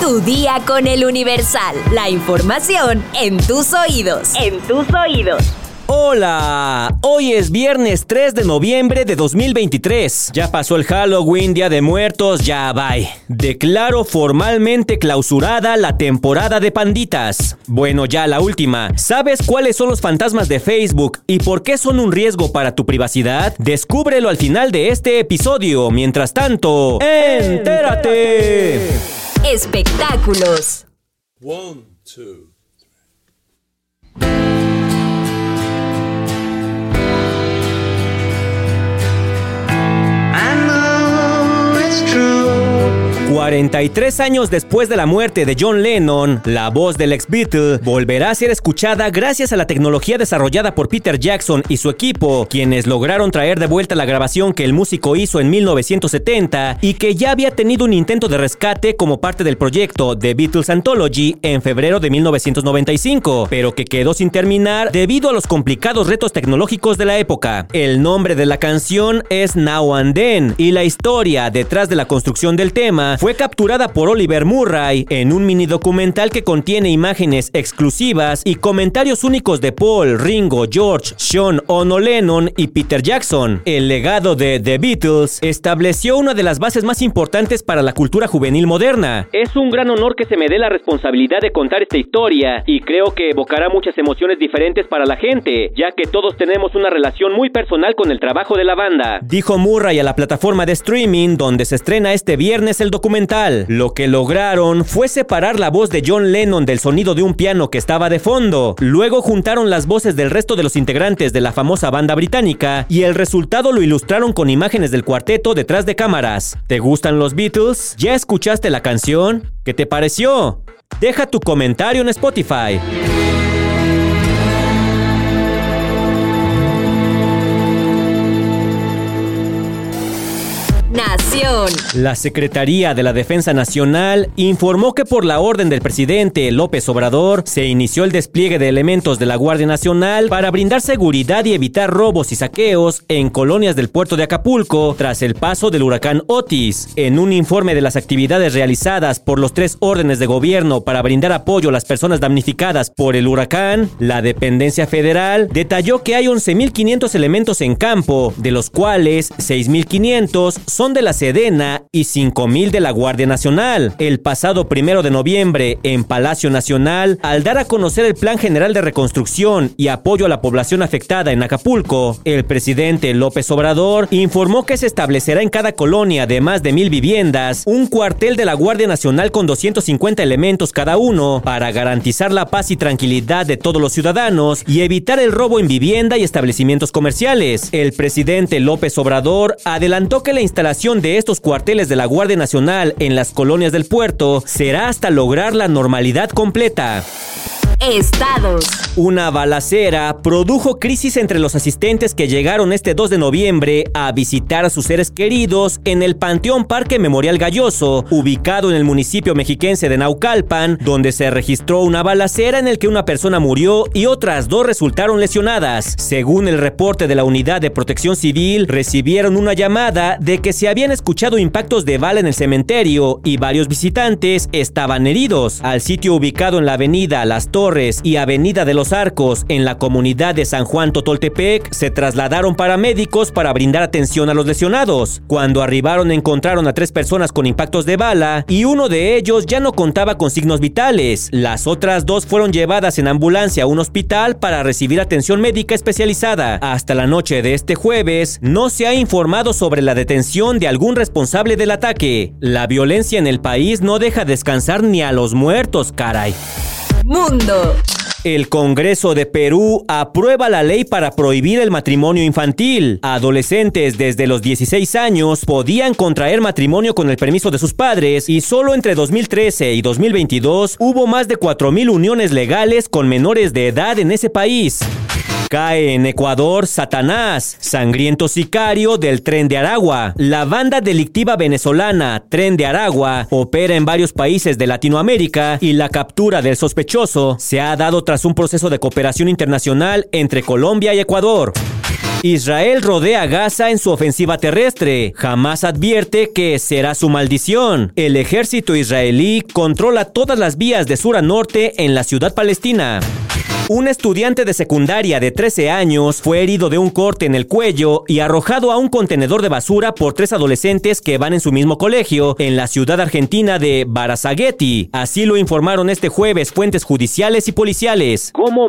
Tu día con el Universal. La información en tus oídos. En tus oídos. Hola, hoy es viernes 3 de noviembre de 2023. Ya pasó el Halloween, Día de Muertos, ya bye. Declaro formalmente clausurada la temporada de panditas. Bueno, ya la última. ¿Sabes cuáles son los fantasmas de Facebook y por qué son un riesgo para tu privacidad? Descúbrelo al final de este episodio. Mientras tanto, entérate. Espectáculos. One, two. I 43 años después de la muerte de John Lennon, la voz del ex Beatle volverá a ser escuchada gracias a la tecnología desarrollada por Peter Jackson y su equipo, quienes lograron traer de vuelta la grabación que el músico hizo en 1970 y que ya había tenido un intento de rescate como parte del proyecto The Beatles Anthology en febrero de 1995, pero que quedó sin terminar debido a los complicados retos tecnológicos de la época. El nombre de la canción es Now and Then y la historia detrás de la construcción del tema fue capturada por Oliver Murray en un mini documental que contiene imágenes exclusivas y comentarios únicos de Paul, Ringo, George, Sean, Ono Lennon y Peter Jackson. El legado de The Beatles estableció una de las bases más importantes para la cultura juvenil moderna. Es un gran honor que se me dé la responsabilidad de contar esta historia y creo que evocará muchas emociones diferentes para la gente, ya que todos tenemos una relación muy personal con el trabajo de la banda. Dijo Murray a la plataforma de streaming donde se estrena este viernes el documental. Lo que lograron fue separar la voz de John Lennon del sonido de un piano que estaba de fondo. Luego juntaron las voces del resto de los integrantes de la famosa banda británica y el resultado lo ilustraron con imágenes del cuarteto detrás de cámaras. ¿Te gustan los Beatles? ¿Ya escuchaste la canción? ¿Qué te pareció? Deja tu comentario en Spotify. La Secretaría de la Defensa Nacional informó que por la orden del presidente López Obrador se inició el despliegue de elementos de la Guardia Nacional para brindar seguridad y evitar robos y saqueos en colonias del puerto de Acapulco tras el paso del huracán Otis. En un informe de las actividades realizadas por los tres órdenes de gobierno para brindar apoyo a las personas damnificadas por el huracán, la dependencia federal detalló que hay 11.500 elementos en campo, de los cuales 6.500 son de la Sedena y 5.000 de la Guardia Nacional. El pasado primero de noviembre, en Palacio Nacional, al dar a conocer el Plan General de Reconstrucción y apoyo a la población afectada en Acapulco, el presidente López Obrador informó que se establecerá en cada colonia de más de mil viviendas un cuartel de la Guardia Nacional con 250 elementos cada uno para garantizar la paz y tranquilidad de todos los ciudadanos y evitar el robo en vivienda y establecimientos comerciales. El presidente López Obrador adelantó que la instalación de estos cuarteles de la Guardia Nacional en las colonias del puerto será hasta lograr la normalidad completa. Estados. Una balacera produjo crisis entre los asistentes que llegaron este 2 de noviembre a visitar a sus seres queridos en el Panteón Parque Memorial Galloso, ubicado en el municipio mexiquense de Naucalpan, donde se registró una balacera en el que una persona murió y otras dos resultaron lesionadas. Según el reporte de la Unidad de Protección Civil, recibieron una llamada de que se habían escuchado impactos de bala en el cementerio y varios visitantes estaban heridos. Al sitio ubicado en la avenida Las Torres y Avenida de los Arcos en la comunidad de San Juan Totoltepec se trasladaron paramédicos para brindar atención a los lesionados. Cuando arribaron encontraron a tres personas con impactos de bala y uno de ellos ya no contaba con signos vitales. Las otras dos fueron llevadas en ambulancia a un hospital para recibir atención médica especializada. Hasta la noche de este jueves no se ha informado sobre la detención de algún responsable del ataque. La violencia en el país no deja descansar ni a los muertos, caray. Mundo. El Congreso de Perú aprueba la ley para prohibir el matrimonio infantil. Adolescentes desde los 16 años podían contraer matrimonio con el permiso de sus padres y solo entre 2013 y 2022 hubo más de 4.000 uniones legales con menores de edad en ese país. Cae en Ecuador Satanás, sangriento sicario del Tren de Aragua. La banda delictiva venezolana Tren de Aragua opera en varios países de Latinoamérica y la captura del sospechoso se ha dado tras un proceso de cooperación internacional entre Colombia y Ecuador. Israel rodea Gaza en su ofensiva terrestre. Jamás advierte que será su maldición. El ejército israelí controla todas las vías de sur a norte en la ciudad palestina. Un estudiante de secundaria de 13 años fue herido de un corte en el cuello y arrojado a un contenedor de basura por tres adolescentes que van en su mismo colegio en la ciudad argentina de Barazagueti. Así lo informaron este jueves fuentes judiciales y policiales. ¿Cómo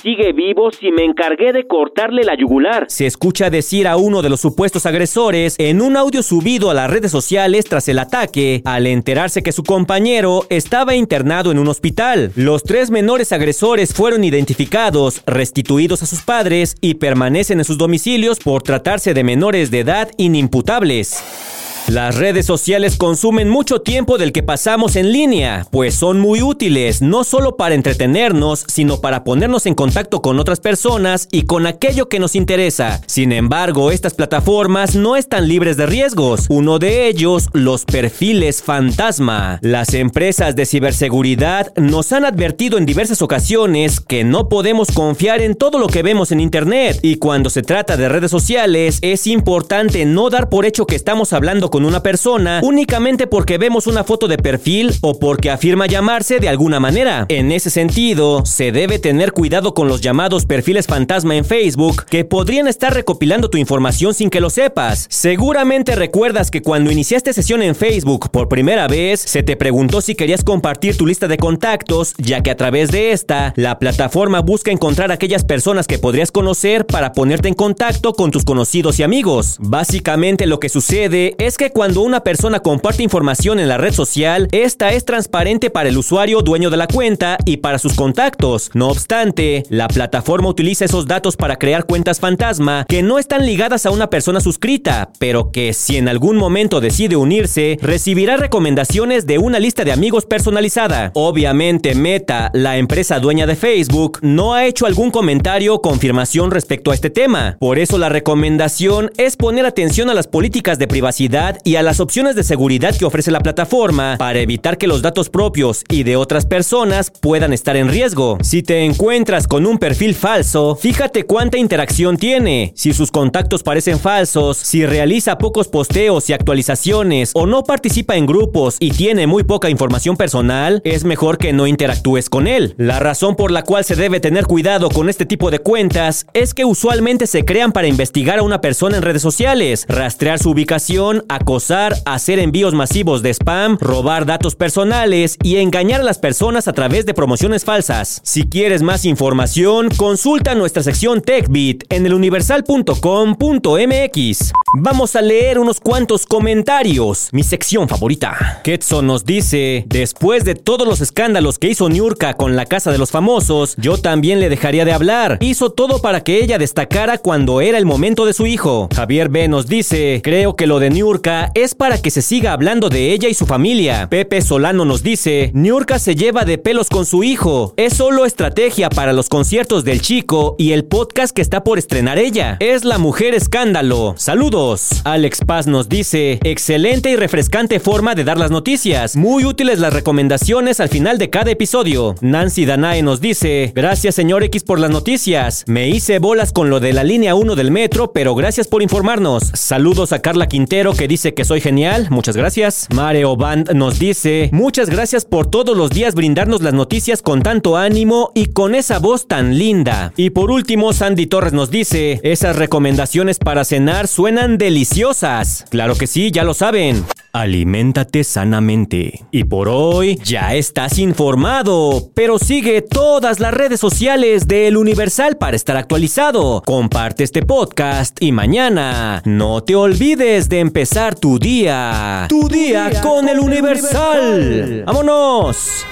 sigue vivo si me encargué de cortarle la yugular? Se escucha decir a uno de los supuestos agresores en un audio subido a las redes sociales tras el ataque, al enterarse que su compañero estaba internado en un hospital. Los tres menores agresores fueron identificados, restituidos a sus padres y permanecen en sus domicilios por tratarse de menores de edad inimputables. Las redes sociales consumen mucho tiempo del que pasamos en línea, pues son muy útiles no solo para entretenernos, sino para ponernos en contacto con otras personas y con aquello que nos interesa. Sin embargo, estas plataformas no están libres de riesgos. Uno de ellos, los perfiles fantasma. Las empresas de ciberseguridad nos han advertido en diversas ocasiones que no podemos confiar en todo lo que vemos en Internet. Y cuando se trata de redes sociales, es importante no dar por hecho que estamos hablando con una persona únicamente porque vemos una foto de perfil o porque afirma llamarse de alguna manera. En ese sentido, se debe tener cuidado con los llamados perfiles fantasma en Facebook que podrían estar recopilando tu información sin que lo sepas. Seguramente recuerdas que cuando iniciaste sesión en Facebook por primera vez, se te preguntó si querías compartir tu lista de contactos, ya que a través de esta, la plataforma busca encontrar aquellas personas que podrías conocer para ponerte en contacto con tus conocidos y amigos. Básicamente lo que sucede es que cuando una persona comparte información en la red social, esta es transparente para el usuario dueño de la cuenta y para sus contactos. No obstante, la plataforma utiliza esos datos para crear cuentas fantasma que no están ligadas a una persona suscrita, pero que si en algún momento decide unirse, recibirá recomendaciones de una lista de amigos personalizada. Obviamente Meta, la empresa dueña de Facebook, no ha hecho algún comentario o confirmación respecto a este tema. Por eso la recomendación es poner atención a las políticas de privacidad y a las opciones de seguridad que ofrece la plataforma para evitar que los datos propios y de otras personas puedan estar en riesgo. Si te encuentras con un perfil falso, fíjate cuánta interacción tiene, si sus contactos parecen falsos, si realiza pocos posteos y actualizaciones o no participa en grupos y tiene muy poca información personal, es mejor que no interactúes con él. La razón por la cual se debe tener cuidado con este tipo de cuentas es que usualmente se crean para investigar a una persona en redes sociales, rastrear su ubicación, acosar, hacer envíos masivos de spam, robar datos personales y engañar a las personas a través de promociones falsas. Si quieres más información, consulta nuestra sección TechBit en eluniversal.com.mx. Vamos a leer unos cuantos comentarios, mi sección favorita. Ketson nos dice, después de todos los escándalos que hizo Niurka con la Casa de los Famosos, yo también le dejaría de hablar. Hizo todo para que ella destacara cuando era el momento de su hijo. Javier B nos dice, creo que lo de Niurka es para que se siga hablando de ella y su familia. Pepe Solano nos dice, Niurka se lleva de pelos con su hijo. Es solo estrategia para los conciertos del chico y el podcast que está por estrenar ella. Es la mujer escándalo. Saludos. Alex Paz nos dice, excelente y refrescante forma de dar las noticias. Muy útiles las recomendaciones al final de cada episodio. Nancy Danae nos dice, gracias señor X por las noticias. Me hice bolas con lo de la línea 1 del metro, pero gracias por informarnos. Saludos a Carla Quintero que dice que soy genial. Muchas gracias. Mareo Band nos dice, muchas gracias por todos los días brindarnos las noticias con tanto ánimo y con esa voz tan linda. Y por último, Sandy Torres nos dice, esas recomendaciones para cenar suenan deliciosas. Claro que sí, ya lo saben. Aliméntate sanamente. Y por hoy ya estás informado, pero sigue todas las redes sociales de El Universal para estar actualizado. Comparte este podcast y mañana no te olvides de empezar tu día. Tu día, con, El Universal. ¡Vámonos!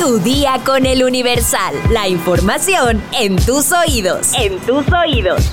Tu día con el Universal. La información en tus oídos. En tus oídos.